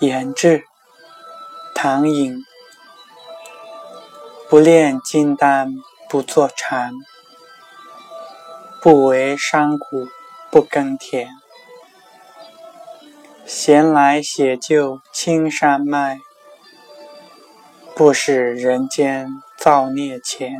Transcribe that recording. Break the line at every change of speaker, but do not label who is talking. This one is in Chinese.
言志唐寅不炼金丹不坐禅。不为山谷不耕田。闲来写就青山脉。不使人间造孽钱。